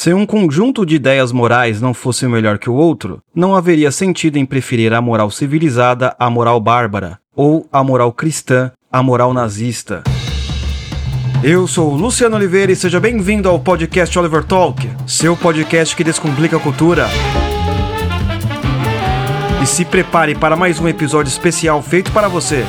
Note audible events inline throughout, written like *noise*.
Se um conjunto de ideias morais não fosse melhor que o outro, não haveria sentido em preferir a moral civilizada à moral bárbara, ou a moral cristã à moral nazista. Eu sou Luciano Oliveira e seja bem-vindo ao podcast Oliver Talk, seu podcast que descomplica a cultura. E se prepare para mais um episódio especial feito para você.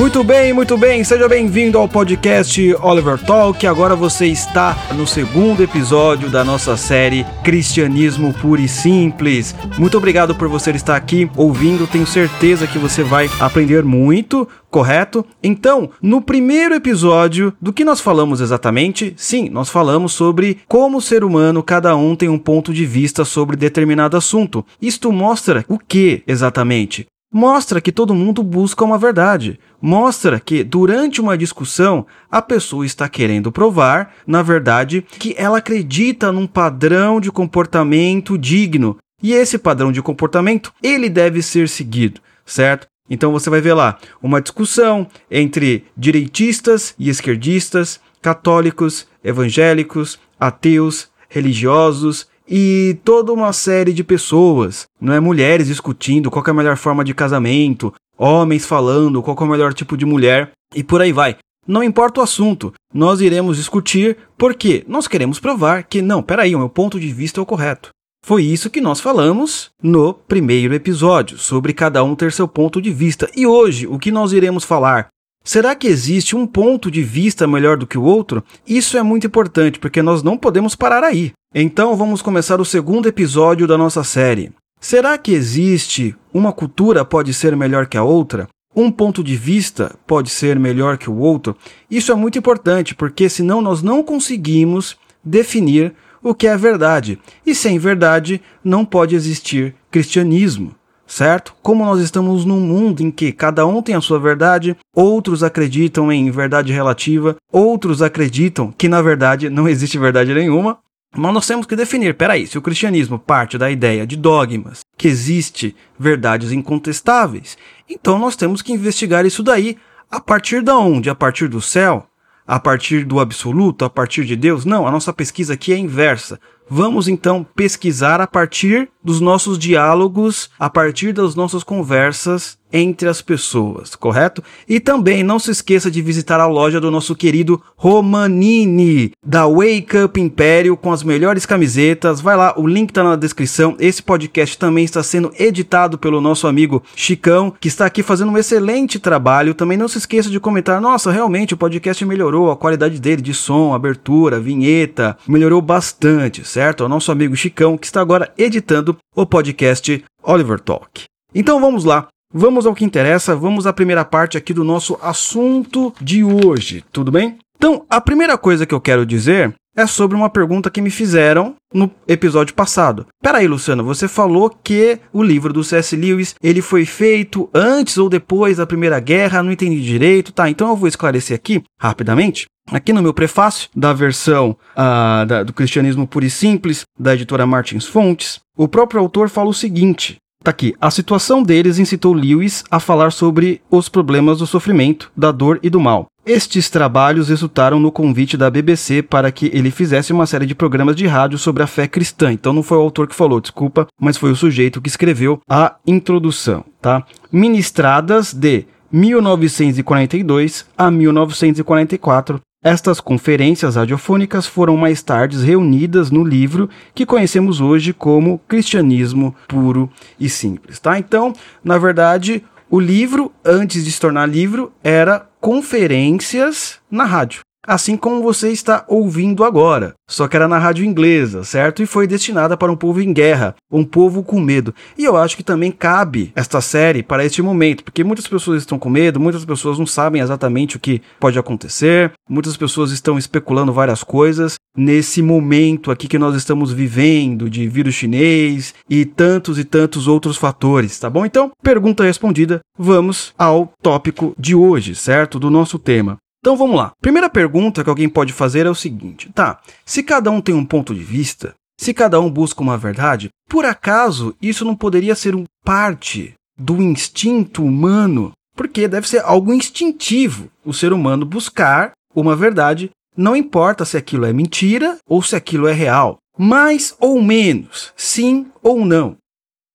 Muito bem, muito bem. Seja bem-vindo ao podcast Oliver Talk. Agora você está no segundo episódio da nossa série Cristianismo Puro e Simples. Muito obrigado por você estar aqui ouvindo. Tenho certeza que você vai aprender muito, correto? Então, no primeiro episódio, do que nós falamos exatamente? Sim, nós falamos sobre como ser humano, cada um tem um ponto de vista sobre determinado assunto. Isto mostra o que exatamente? Mostra que todo mundo busca uma verdade. Mostra que, durante uma discussão, a pessoa está querendo provar, na verdade, que ela acredita num padrão de comportamento digno. E esse padrão de comportamento, ele deve ser seguido, certo? Então você vai ver lá uma discussão entre direitistas e esquerdistas, católicos, evangélicos, ateus, religiosos, e toda uma série de pessoas, não é mulheres discutindo qual é a melhor forma de casamento, homens falando qual é o melhor tipo de mulher e por aí vai. Não importa o assunto, nós iremos discutir porque nós queremos provar que não, peraí, o meu ponto de vista é o correto. Foi isso que nós falamos no primeiro episódio, sobre cada um ter seu ponto de vista. E hoje, o que nós iremos falar? Será que existe um ponto de vista melhor do que o outro? Isso é muito importante, porque nós não podemos parar aí. Então vamos começar o segundo episódio da nossa série. Será que existe uma cultura pode ser melhor que a outra? Um ponto de vista pode ser melhor que o outro? Isso é muito importante, porque senão nós não conseguimos definir o que é verdade. E sem verdade não pode existir cristianismo certo? Como nós estamos num mundo em que cada um tem a sua verdade, outros acreditam em verdade relativa, outros acreditam que na verdade não existe verdade nenhuma, mas nós temos que definir, peraí, se o cristianismo parte da ideia de dogmas, que existe verdades incontestáveis, então nós temos que investigar isso daí a partir da onde? A partir do céu? A partir do absoluto? A partir de Deus? Não, a nossa pesquisa aqui é inversa. Vamos então pesquisar a partir dos nossos diálogos, a partir das nossas conversas entre as pessoas, correto? E também não se esqueça de visitar a loja do nosso querido Romanini, da Wake Up Império, com as melhores camisetas. Vai lá, o link está na descrição. Esse podcast também está sendo editado pelo nosso amigo Chicão, que está aqui fazendo um excelente trabalho. Também não se esqueça de comentar: nossa, realmente o podcast melhorou a qualidade dele de som, abertura, vinheta, melhorou bastante, certo? Certo? Ao nosso amigo Chicão, que está agora editando o podcast Oliver Talk. Então vamos lá, vamos ao que interessa, vamos à primeira parte aqui do nosso assunto de hoje, tudo bem? Então, a primeira coisa que eu quero dizer é sobre uma pergunta que me fizeram no episódio passado. Peraí, Luciano, você falou que o livro do C.S. Lewis ele foi feito antes ou depois da Primeira Guerra, não entendi direito, tá? Então eu vou esclarecer aqui rapidamente. Aqui no meu prefácio da versão uh, da, do Cristianismo Puro e Simples, da editora Martins Fontes, o próprio autor fala o seguinte: Tá aqui. A situação deles incitou Lewis a falar sobre os problemas do sofrimento, da dor e do mal. Estes trabalhos resultaram no convite da BBC para que ele fizesse uma série de programas de rádio sobre a fé cristã. Então não foi o autor que falou, desculpa, mas foi o sujeito que escreveu a introdução, tá? Ministradas de 1942 a 1944 estas conferências radiofônicas foram mais tarde reunidas no livro que conhecemos hoje como Cristianismo Puro e Simples, tá? Então, na verdade, o livro, antes de se tornar livro, era conferências na rádio assim como você está ouvindo agora. Só que era na rádio inglesa, certo? E foi destinada para um povo em guerra, um povo com medo. E eu acho que também cabe esta série para este momento, porque muitas pessoas estão com medo, muitas pessoas não sabem exatamente o que pode acontecer, muitas pessoas estão especulando várias coisas nesse momento aqui que nós estamos vivendo de vírus chinês e tantos e tantos outros fatores, tá bom? Então, pergunta respondida, vamos ao tópico de hoje, certo? Do nosso tema. Então vamos lá. Primeira pergunta que alguém pode fazer é o seguinte: tá, se cada um tem um ponto de vista, se cada um busca uma verdade, por acaso isso não poderia ser um parte do instinto humano Porque deve ser algo instintivo o ser humano buscar uma verdade, não importa se aquilo é mentira ou se aquilo é real, mais ou menos, sim ou não.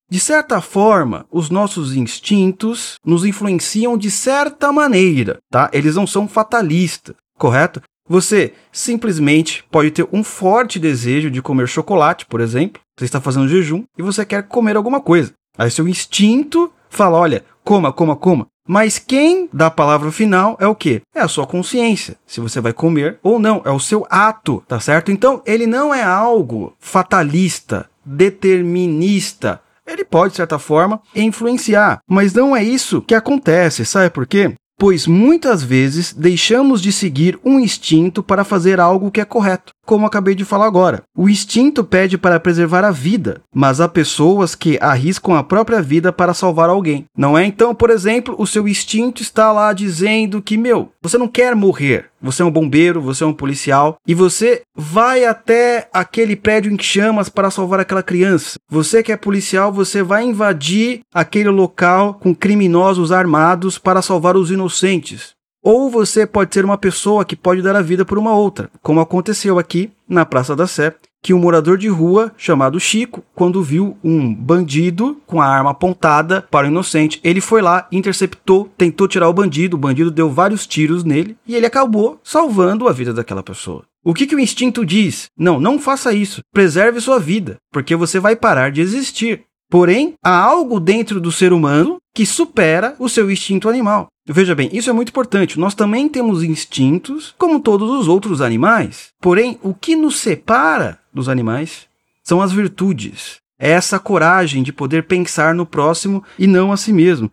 De certa forma, os nossos instintos nos influenciam de certa maneira, tá? Eles não são fatalistas, correto? Você simplesmente pode ter um forte desejo de comer chocolate, por exemplo. Você está fazendo jejum e você quer comer alguma coisa. Aí seu instinto fala: olha, coma, coma, coma. Mas quem dá a palavra final é o quê? É a sua consciência. Se você vai comer ou não, é o seu ato, tá certo? Então, ele não é algo fatalista, determinista. Ele pode, de certa forma, influenciar, mas não é isso que acontece, sabe por quê? Pois muitas vezes deixamos de seguir um instinto para fazer algo que é correto como acabei de falar agora. O instinto pede para preservar a vida, mas há pessoas que arriscam a própria vida para salvar alguém. Não é então, por exemplo, o seu instinto está lá dizendo que, meu, você não quer morrer. Você é um bombeiro, você é um policial e você vai até aquele prédio em chamas para salvar aquela criança. Você que é policial, você vai invadir aquele local com criminosos armados para salvar os inocentes. Ou você pode ser uma pessoa que pode dar a vida por uma outra, como aconteceu aqui na Praça da Sé, que um morador de rua chamado Chico, quando viu um bandido com a arma apontada para o inocente, ele foi lá, interceptou, tentou tirar o bandido, o bandido deu vários tiros nele e ele acabou salvando a vida daquela pessoa. O que, que o instinto diz? Não, não faça isso. Preserve sua vida, porque você vai parar de existir. Porém, há algo dentro do ser humano que supera o seu instinto animal. Veja bem, isso é muito importante. Nós também temos instintos, como todos os outros animais. Porém, o que nos separa dos animais são as virtudes. É essa coragem de poder pensar no próximo e não a si mesmo.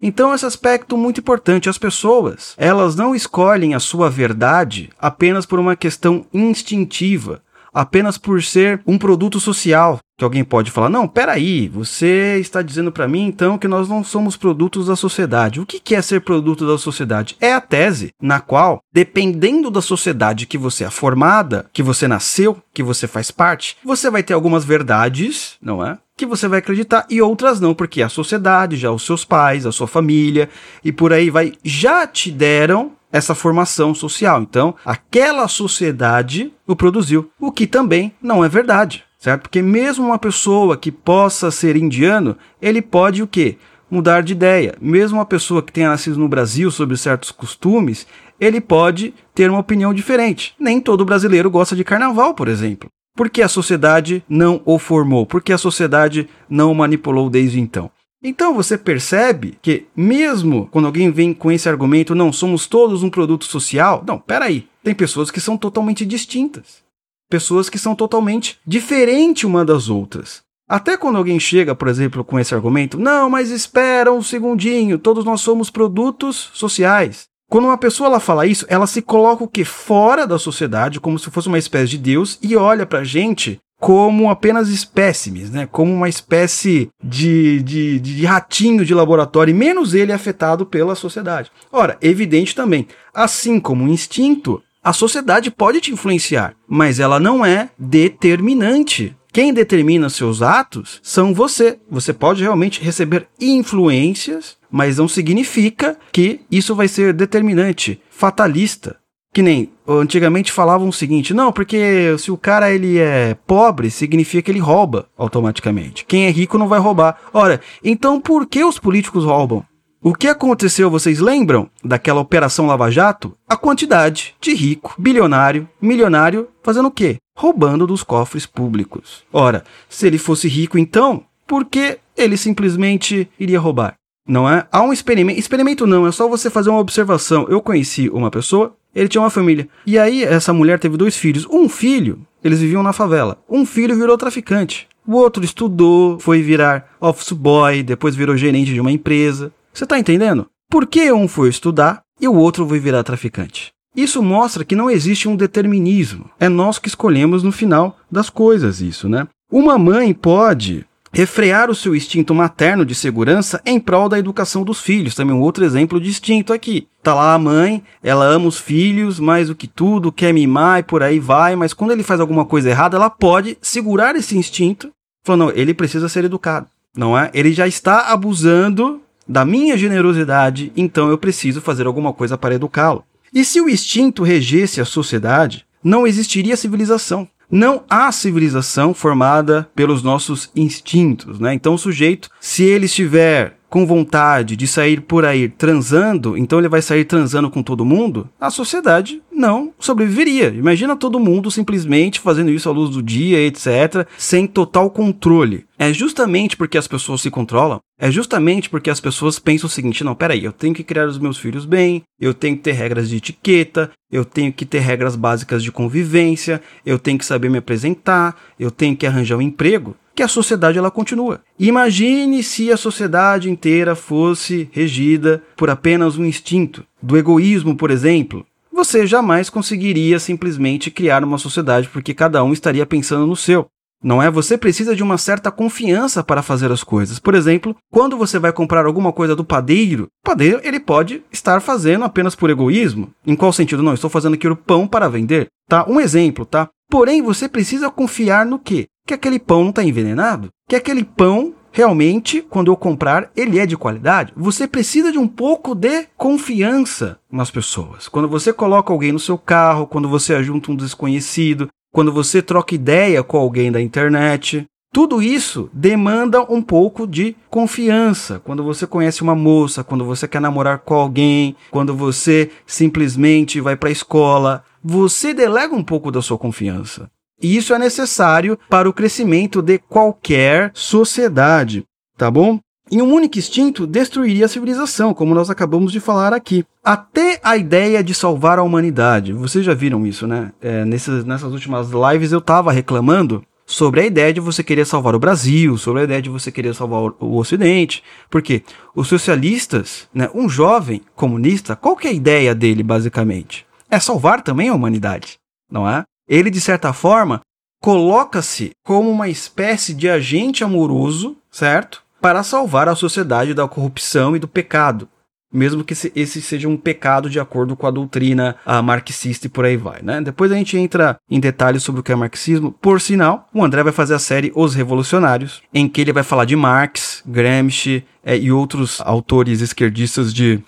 Então, esse aspecto muito importante. As pessoas, elas não escolhem a sua verdade apenas por uma questão instintiva, apenas por ser um produto social, que alguém pode falar: não, peraí, você está dizendo para mim então que nós não somos produtos da sociedade. O que é ser produto da sociedade? É a tese na qual, dependendo da sociedade que você é formada, que você nasceu, que você faz parte, você vai ter algumas verdades, não é? Que você vai acreditar e outras não, porque a sociedade, já os seus pais, a sua família e por aí vai, já te deram essa formação social. Então, aquela sociedade o produziu, o que também não é verdade certo? Porque mesmo uma pessoa que possa ser indiano, ele pode o quê? Mudar de ideia. Mesmo uma pessoa que tenha nascido no Brasil sobre certos costumes, ele pode ter uma opinião diferente. Nem todo brasileiro gosta de carnaval, por exemplo. Porque a sociedade não o formou, porque a sociedade não o manipulou desde então. Então você percebe que, mesmo quando alguém vem com esse argumento, não somos todos um produto social, não, peraí, tem pessoas que são totalmente distintas pessoas que são totalmente diferentes uma das outras. Até quando alguém chega, por exemplo, com esse argumento, não, mas espera um segundinho, todos nós somos produtos sociais. Quando uma pessoa ela fala isso, ela se coloca o que fora da sociedade, como se fosse uma espécie de Deus e olha pra gente como apenas espécimes, né? Como uma espécie de, de, de ratinho de laboratório, menos ele é afetado pela sociedade. Ora, evidente também, assim como o instinto, a sociedade pode te influenciar, mas ela não é determinante. Quem determina seus atos são você. Você pode realmente receber influências, mas não significa que isso vai ser determinante, fatalista. Que nem antigamente falavam o seguinte: não, porque se o cara ele é pobre, significa que ele rouba automaticamente. Quem é rico não vai roubar. Ora, então por que os políticos roubam? O que aconteceu, vocês lembram daquela Operação Lava Jato? A quantidade de rico, bilionário, milionário fazendo o quê? Roubando dos cofres públicos. Ora, se ele fosse rico então, por que ele simplesmente iria roubar? Não é? Há um experimento. Experimento não, é só você fazer uma observação. Eu conheci uma pessoa, ele tinha uma família. E aí, essa mulher teve dois filhos. Um filho, eles viviam na favela. Um filho virou traficante. O outro estudou, foi virar office boy, depois virou gerente de uma empresa. Você está entendendo? Por que um foi estudar e o outro vai virar traficante? Isso mostra que não existe um determinismo. É nós que escolhemos no final das coisas isso, né? Uma mãe pode refrear o seu instinto materno de segurança em prol da educação dos filhos. Também um outro exemplo distinto aqui. Tá lá a mãe, ela ama os filhos mais do que tudo, quer mimar e por aí vai, mas quando ele faz alguma coisa errada, ela pode segurar esse instinto, falando, não, ele precisa ser educado, não é? Ele já está abusando da minha generosidade, então eu preciso fazer alguma coisa para educá-lo. E se o instinto regesse a sociedade, não existiria civilização. Não há civilização formada pelos nossos instintos, né? Então o sujeito, se ele estiver com vontade de sair por aí transando, então ele vai sair transando com todo mundo, a sociedade não sobreviveria. Imagina todo mundo simplesmente fazendo isso à luz do dia, etc., sem total controle. É justamente porque as pessoas se controlam, é justamente porque as pessoas pensam o seguinte: não, peraí, eu tenho que criar os meus filhos bem, eu tenho que ter regras de etiqueta, eu tenho que ter regras básicas de convivência, eu tenho que saber me apresentar, eu tenho que arranjar um emprego que a sociedade ela continua. Imagine se a sociedade inteira fosse regida por apenas um instinto, do egoísmo, por exemplo. Você jamais conseguiria simplesmente criar uma sociedade porque cada um estaria pensando no seu. Não é? Você precisa de uma certa confiança para fazer as coisas. Por exemplo, quando você vai comprar alguma coisa do padeiro, o padeiro ele pode estar fazendo apenas por egoísmo. Em qual sentido? Não, estou fazendo aquilo pão para vender. Tá? Um exemplo, tá? Porém, você precisa confiar no quê? que aquele pão não está envenenado, que aquele pão realmente, quando eu comprar, ele é de qualidade. Você precisa de um pouco de confiança nas pessoas. Quando você coloca alguém no seu carro, quando você ajunta um desconhecido, quando você troca ideia com alguém da internet, tudo isso demanda um pouco de confiança. Quando você conhece uma moça, quando você quer namorar com alguém, quando você simplesmente vai para a escola, você delega um pouco da sua confiança. E isso é necessário para o crescimento de qualquer sociedade, tá bom? E um único instinto destruiria a civilização, como nós acabamos de falar aqui. Até a ideia de salvar a humanidade. Vocês já viram isso, né? É, nessas, nessas últimas lives eu estava reclamando sobre a ideia de você querer salvar o Brasil, sobre a ideia de você querer salvar o Ocidente. Porque os socialistas, né, um jovem comunista, qual que é a ideia dele, basicamente? É salvar também a humanidade, não é? Ele, de certa forma, coloca-se como uma espécie de agente amoroso, certo? Para salvar a sociedade da corrupção e do pecado. Mesmo que esse seja um pecado de acordo com a doutrina a marxista e por aí vai, né? Depois a gente entra em detalhes sobre o que é marxismo. Por sinal, o André vai fazer a série Os Revolucionários, em que ele vai falar de Marx, Gramsci é, e outros autores esquerdistas de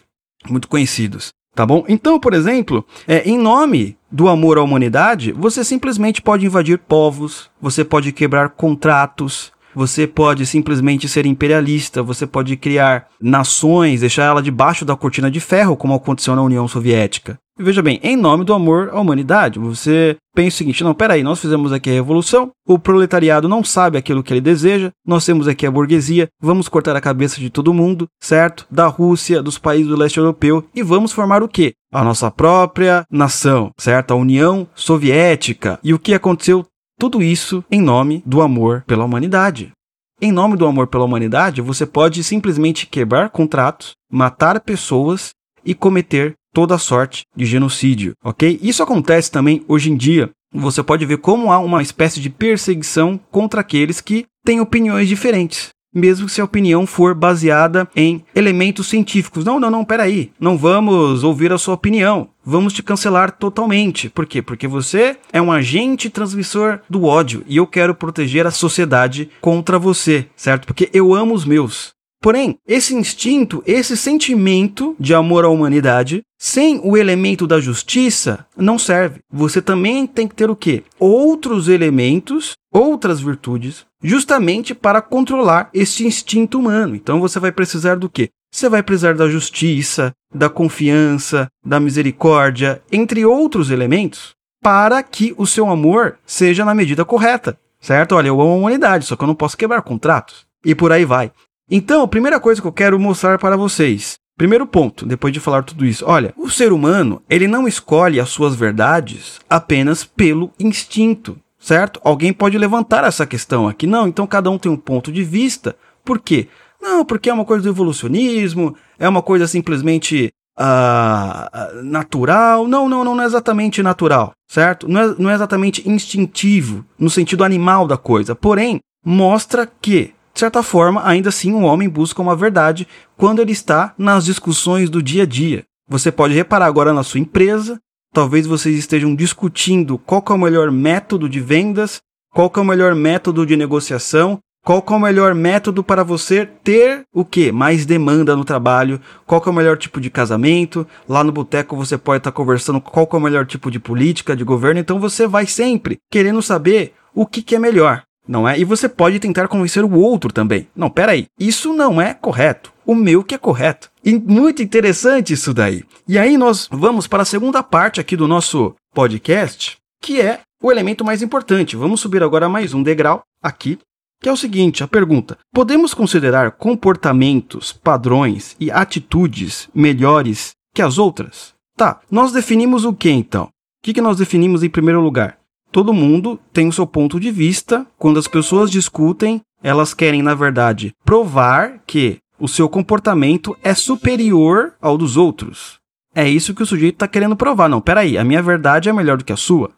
muito conhecidos. Tá bom? Então, por exemplo, é, em nome do amor à humanidade, você simplesmente pode invadir povos, você pode quebrar contratos, você pode simplesmente ser imperialista, você pode criar nações, deixar ela debaixo da cortina de ferro, como aconteceu na União Soviética. Veja bem, em nome do amor à humanidade, você pensa o seguinte: não, peraí, nós fizemos aqui a revolução, o proletariado não sabe aquilo que ele deseja, nós temos aqui a burguesia, vamos cortar a cabeça de todo mundo, certo? Da Rússia, dos países do leste europeu, e vamos formar o quê? A nossa própria nação, certo? A União Soviética. E o que aconteceu? Tudo isso em nome do amor pela humanidade. Em nome do amor pela humanidade, você pode simplesmente quebrar contratos, matar pessoas e cometer toda sorte de genocídio, ok? Isso acontece também hoje em dia. Você pode ver como há uma espécie de perseguição contra aqueles que têm opiniões diferentes. Mesmo se a opinião for baseada em elementos científicos. Não, não, não, peraí. Não vamos ouvir a sua opinião. Vamos te cancelar totalmente. Por quê? Porque você é um agente transmissor do ódio e eu quero proteger a sociedade contra você, certo? Porque eu amo os meus. Porém, esse instinto, esse sentimento de amor à humanidade, sem o elemento da justiça, não serve. Você também tem que ter o quê? Outros elementos, outras virtudes, justamente para controlar esse instinto humano. Então você vai precisar do quê? Você vai precisar da justiça, da confiança, da misericórdia, entre outros elementos, para que o seu amor seja na medida correta. Certo? Olha, eu amo a humanidade, só que eu não posso quebrar contratos. E por aí vai. Então, a primeira coisa que eu quero mostrar para vocês, primeiro ponto, depois de falar tudo isso, olha, o ser humano, ele não escolhe as suas verdades apenas pelo instinto, certo? Alguém pode levantar essa questão aqui, não, então cada um tem um ponto de vista. Por quê? Não, porque é uma coisa do evolucionismo, é uma coisa simplesmente uh, natural. Não, não, não, não é exatamente natural, certo? Não é, não é exatamente instintivo, no sentido animal da coisa. Porém, mostra que de certa forma, ainda assim o homem busca uma verdade quando ele está nas discussões do dia a dia. Você pode reparar agora na sua empresa, talvez vocês estejam discutindo qual é o melhor método de vendas, qual é o melhor método de negociação, Qual é o melhor método para você ter o que? Mais demanda no trabalho? Qual é o melhor tipo de casamento? Lá no boteco você pode estar conversando qual é o melhor tipo de política, de governo, então você vai sempre querendo saber o que, que é melhor, não é? E você pode tentar convencer o outro também. Não, peraí, isso não é correto. O meu que é correto. E muito interessante isso daí. E aí nós vamos para a segunda parte aqui do nosso podcast, que é o elemento mais importante. Vamos subir agora mais um degrau aqui que é o seguinte, a pergunta: podemos considerar comportamentos, padrões e atitudes melhores que as outras? Tá, nós definimos o que então? O que, que nós definimos em primeiro lugar? Todo mundo tem o seu ponto de vista. Quando as pessoas discutem, elas querem, na verdade, provar que o seu comportamento é superior ao dos outros. É isso que o sujeito está querendo provar. Não, peraí, a minha verdade é melhor do que a sua.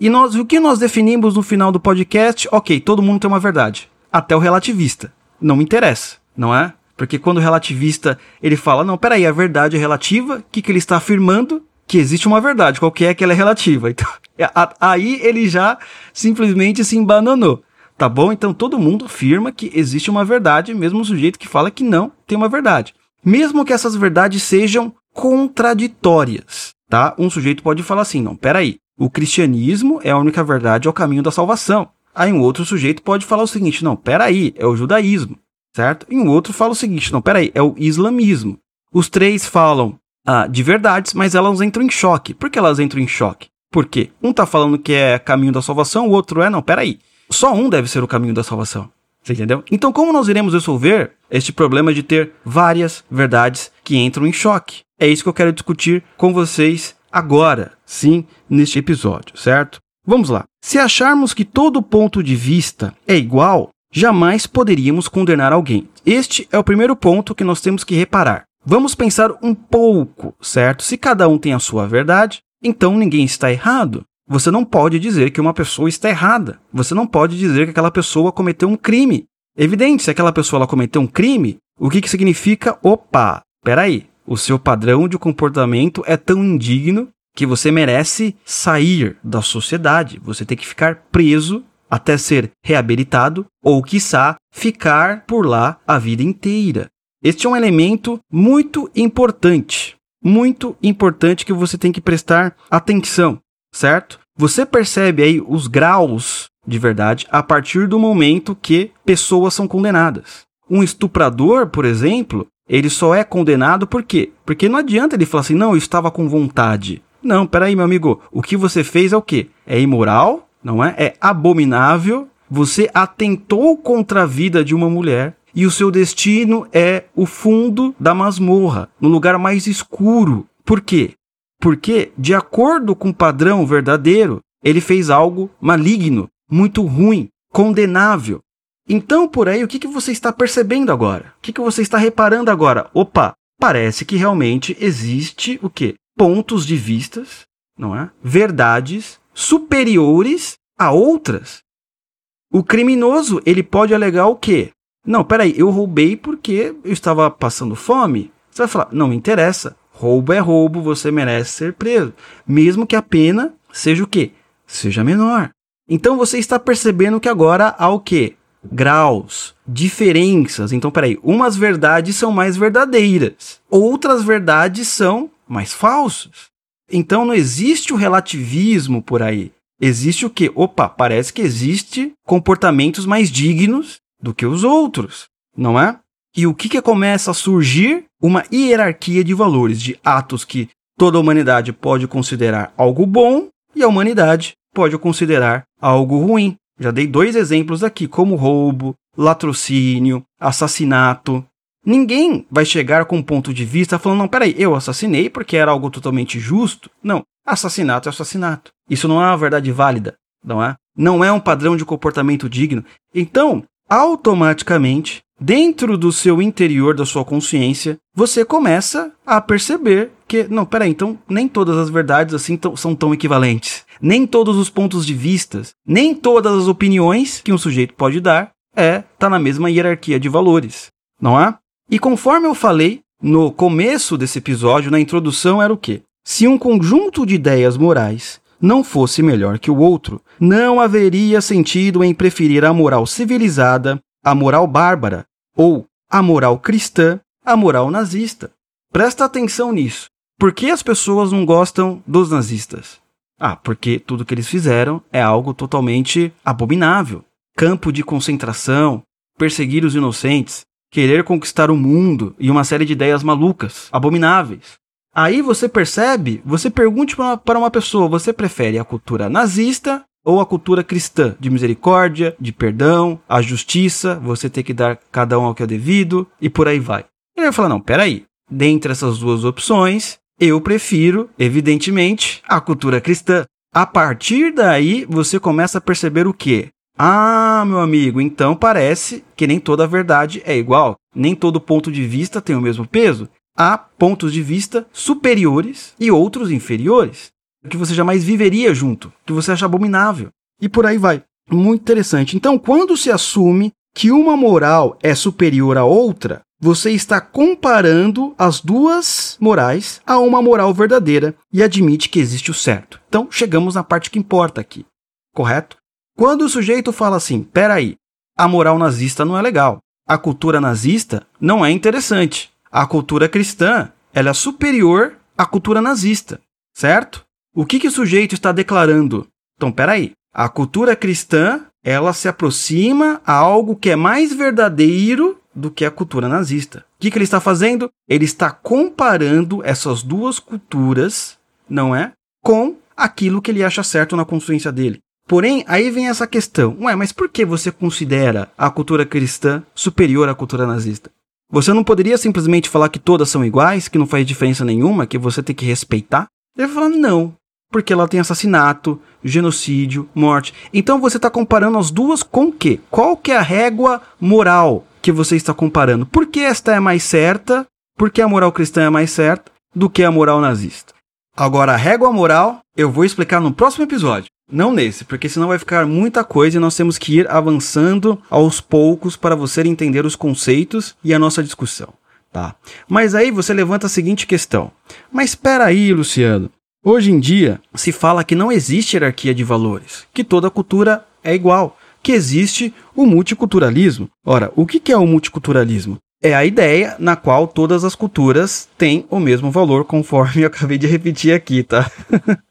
E nós, o que nós definimos no final do podcast? Ok, todo mundo tem uma verdade. Até o relativista. Não me interessa, não é? Porque quando o relativista ele fala, não, peraí, a verdade é relativa, o que, que ele está afirmando? Que existe uma verdade, qualquer é que ela é relativa. *laughs* Então, aí ele já simplesmente se embananou. Tá bom? Então todo mundo afirma que existe uma verdade, mesmo o sujeito que fala que não tem uma verdade. Mesmo que essas verdades sejam contraditórias, tá? Um sujeito pode falar assim, não, peraí, o cristianismo é a única verdade, é o caminho da salvação. Aí um outro sujeito pode falar o seguinte: não, peraí, é o judaísmo, certo? E um outro fala o seguinte: não, peraí, é o islamismo. Os três falam ah, de verdades, mas elas entram em choque. Por que elas entram em choque? Porque um está falando que é caminho da salvação, o outro é, não, peraí, só um deve ser o caminho da salvação. Você entendeu? Então, como nós iremos resolver este problema de ter várias verdades que entram em choque? É isso que eu quero discutir com vocês agora, sim, neste episódio, certo? Vamos lá. Se acharmos que todo ponto de vista é igual, jamais poderíamos condenar alguém. Este é o primeiro ponto que nós temos que reparar. Vamos pensar um pouco, certo? Se cada um tem a sua verdade, então ninguém está errado. Você não pode dizer que uma pessoa está errada. Você não pode dizer que aquela pessoa cometeu um crime. Evidente, se aquela pessoa ela cometeu um crime, o que, que significa? Opa, peraí, o seu padrão de comportamento é tão indigno que você merece sair da sociedade. Você tem que ficar preso até ser reabilitado ou, quiçá, ficar por lá a vida inteira. Este é um elemento muito importante, muito importante que você tem que prestar atenção, certo? Você percebe aí os graus de verdade a partir do momento que pessoas são condenadas. Um estuprador, por exemplo, ele só é condenado por quê? Porque não adianta ele falar assim, não, eu estava com vontade. Não, peraí, meu amigo, o que você fez é o quê? É imoral, não é? É abominável. Você atentou contra a vida de uma mulher e o seu destino é o fundo da masmorra, no lugar mais escuro. Por quê? Porque, de acordo com o padrão verdadeiro, ele fez algo maligno, muito ruim, condenável. Então, por aí, o que, que você está percebendo agora? O que, que você está reparando agora? Opa, parece que realmente existe o quê? Pontos de vistas, não é? Verdades superiores a outras. O criminoso, ele pode alegar o quê? Não, peraí, eu roubei porque eu estava passando fome. Você vai falar, não me interessa. Roubo é roubo, você merece ser preso. Mesmo que a pena seja o quê? Seja menor. Então você está percebendo que agora há o quê? graus, diferenças. Então, peraí, umas verdades são mais verdadeiras, outras verdades são mais falsas. Então, não existe o relativismo por aí. Existe o que? Opa, parece que existe comportamentos mais dignos do que os outros, não é? E o que, que começa a surgir? Uma hierarquia de valores, de atos que toda a humanidade pode considerar algo bom e a humanidade pode considerar algo ruim. Já dei dois exemplos aqui, como roubo, latrocínio, assassinato. Ninguém vai chegar com um ponto de vista falando, não, peraí, eu assassinei porque era algo totalmente justo. Não, assassinato é assassinato. Isso não é uma verdade válida, não é? Não é um padrão de comportamento digno. Então, automaticamente, dentro do seu interior, da sua consciência, você começa a perceber que, não, peraí, então nem todas as verdades assim são tão equivalentes nem todos os pontos de vistas, nem todas as opiniões que um sujeito pode dar é tá na mesma hierarquia de valores, não é? E conforme eu falei no começo desse episódio, na introdução era o quê? Se um conjunto de ideias morais não fosse melhor que o outro, não haveria sentido em preferir a moral civilizada a moral bárbara ou a moral cristã, a moral nazista. Presta atenção nisso. Por que as pessoas não gostam dos nazistas? Ah, porque tudo que eles fizeram é algo totalmente abominável. Campo de concentração, perseguir os inocentes, querer conquistar o mundo e uma série de ideias malucas, abomináveis. Aí você percebe, você pergunte para uma pessoa, você prefere a cultura nazista ou a cultura cristã, de misericórdia, de perdão, a justiça, você tem que dar cada um ao que é devido e por aí vai. Ele vai falar: não, peraí, dentre essas duas opções, eu prefiro, evidentemente, a cultura cristã. A partir daí, você começa a perceber o quê? Ah, meu amigo, então parece que nem toda a verdade é igual, nem todo ponto de vista tem o mesmo peso. Há pontos de vista superiores e outros inferiores, que você jamais viveria junto, que você acha abominável. E por aí vai. Muito interessante. Então, quando se assume que uma moral é superior à outra, você está comparando as duas morais a uma moral verdadeira e admite que existe o certo. Então, chegamos na parte que importa aqui, correto? Quando o sujeito fala assim, peraí, a moral nazista não é legal, a cultura nazista não é interessante, a cultura cristã ela é superior à cultura nazista, certo? O que, que o sujeito está declarando? Então, peraí, a cultura cristã ela se aproxima a algo que é mais verdadeiro do que a cultura nazista. O que, que ele está fazendo? Ele está comparando essas duas culturas, não é? Com aquilo que ele acha certo na consciência dele. Porém, aí vem essa questão. Ué, mas por que você considera a cultura cristã superior à cultura nazista? Você não poderia simplesmente falar que todas são iguais, que não faz diferença nenhuma, que você tem que respeitar? Ele vai falar, não, porque ela tem assassinato, genocídio, morte. Então você está comparando as duas com o quê? Qual que é a régua moral que você está comparando? Por que esta é mais certa? Por que a moral cristã é mais certa do que a moral nazista? Agora, a régua moral eu vou explicar no próximo episódio. Não nesse, porque senão vai ficar muita coisa e nós temos que ir avançando aos poucos para você entender os conceitos e a nossa discussão, tá? Mas aí você levanta a seguinte questão: Mas espera aí, Luciano. Hoje em dia se fala que não existe hierarquia de valores, que toda cultura é igual, que existe o multiculturalismo. Ora, o que é o multiculturalismo? É a ideia na qual todas as culturas têm o mesmo valor, conforme eu acabei de repetir aqui, tá? *laughs*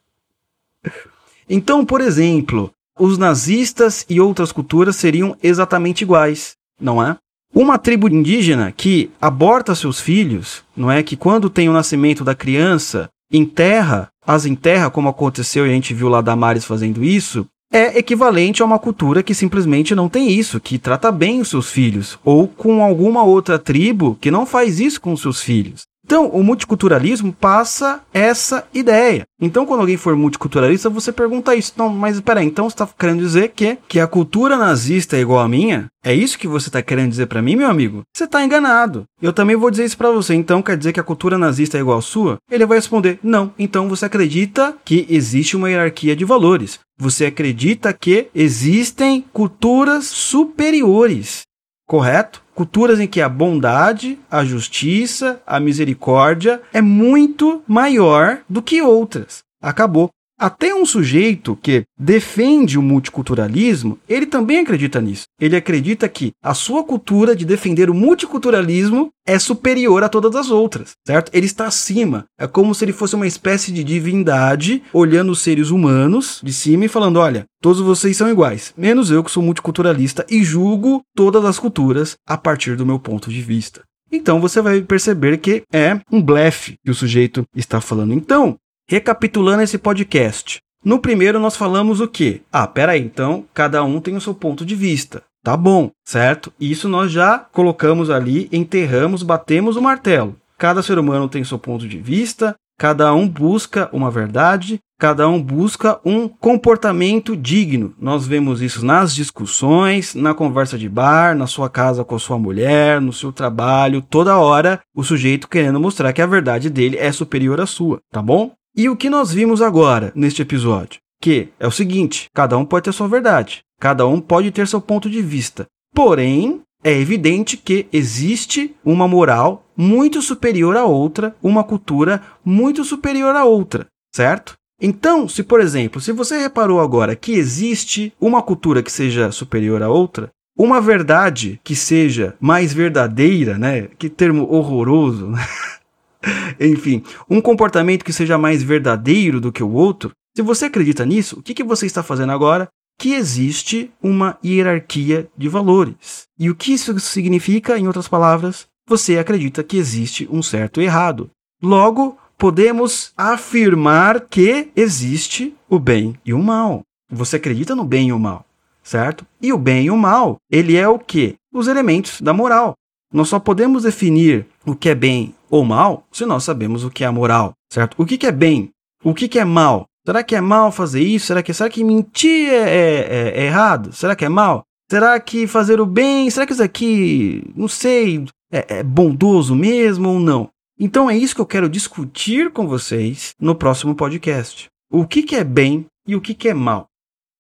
Então, por exemplo, os nazistas e outras culturas seriam exatamente iguais, não é? Uma tribo indígena que aborta seus filhos, não é? Que quando tem o nascimento da criança, enterra, as enterra, como aconteceu e a gente viu lá Damares fazendo isso, é equivalente a uma cultura que simplesmente não tem isso, que trata bem os seus filhos, ou com alguma outra tribo que não faz isso com os seus filhos. Então, o multiculturalismo passa essa ideia. Então, quando alguém for multiculturalista, você pergunta isso. Não, mas espera aí, então você está querendo dizer que, que a cultura nazista é igual à minha? É isso que você está querendo dizer para mim, meu amigo? Você está enganado. Eu também vou dizer isso para você. Então, quer dizer que a cultura nazista é igual à sua? Ele vai responder: não. Então, você acredita que existe uma hierarquia de valores. Você acredita que existem culturas superiores. Correto? Culturas em que a bondade, a justiça, a misericórdia é muito maior do que outras. Acabou. Até um sujeito que defende o multiculturalismo, ele também acredita nisso. Ele acredita que a sua cultura de defender o multiculturalismo é superior a todas as outras, certo? Ele está acima. É como se ele fosse uma espécie de divindade olhando os seres humanos de cima e falando: olha, todos vocês são iguais, menos eu que sou multiculturalista e julgo todas as culturas a partir do meu ponto de vista. Então você vai perceber que é um blefe que o sujeito está falando. Então, Recapitulando esse podcast. No primeiro nós falamos o quê? Ah, peraí, então cada um tem o seu ponto de vista. Tá bom, certo? Isso nós já colocamos ali, enterramos, batemos o martelo. Cada ser humano tem seu ponto de vista, cada um busca uma verdade, cada um busca um comportamento digno. Nós vemos isso nas discussões, na conversa de bar, na sua casa com a sua mulher, no seu trabalho, toda hora o sujeito querendo mostrar que a verdade dele é superior à sua, tá bom? E o que nós vimos agora neste episódio? Que é o seguinte: cada um pode ter sua verdade, cada um pode ter seu ponto de vista. Porém, é evidente que existe uma moral muito superior à outra, uma cultura muito superior à outra, certo? Então, se por exemplo, se você reparou agora que existe uma cultura que seja superior à outra, Uma verdade que seja mais verdadeira, né? Que termo horroroso, né? *laughs* *laughs* Enfim, um comportamento que seja mais verdadeiro do que o outro. Se você acredita nisso, o que, que você está fazendo agora? Que existe uma hierarquia de valores. E o que isso significa, em outras palavras? Você acredita que existe um certo errado. Logo, podemos afirmar que existe o bem e o mal. Você acredita no bem e o mal certo? E o bem e o mal, ele é o que? Os elementos da moral. Nós só podemos definir o que é bem ou mal se nós sabemos o que é a moral, certo? O que, é bem? O que, é mal? Será que é mal fazer isso? Será que, será que mentir é, é, é errado? Será que é mal? Será que fazer o bem? Será que isso aqui, não sei, é, é bondoso mesmo ou não? Então é isso que eu quero discutir com vocês no próximo podcast. O que, que é bem e o que, que é mal.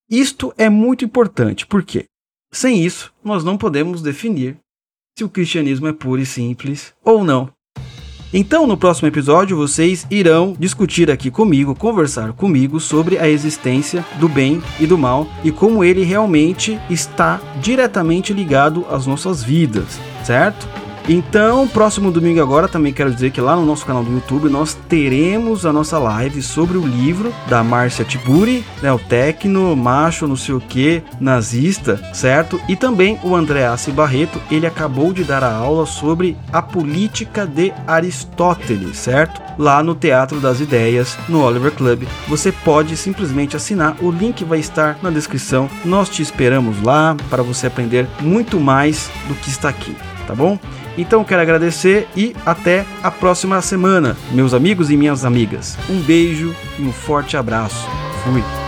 Isto é muito importante, porque sem isso nós não podemos definir se o cristianismo é puro e simples ou não. Então, no próximo episódio, vocês irão discutir aqui comigo, conversar comigo sobre a existência do bem e do mal e como ele realmente está diretamente ligado às nossas vidas, certo? Então, próximo domingo agora, também quero dizer que lá no nosso canal do YouTube nós teremos a nossa live sobre o livro da Márcia Tiburi, né, o tecno, macho, não sei o que, nazista, certo? E também o Andreassi Barreto, ele acabou de dar a aula sobre a política de Aristóteles, certo? Lá no Teatro das Ideias, no Oliver Club. Você pode simplesmente assinar, o link vai estar na descrição. Nós te esperamos lá para você aprender muito mais do que está aqui, tá bom? Então quero agradecer e até a próxima semana, meus amigos e minhas amigas. Um beijo e um forte abraço. Fui.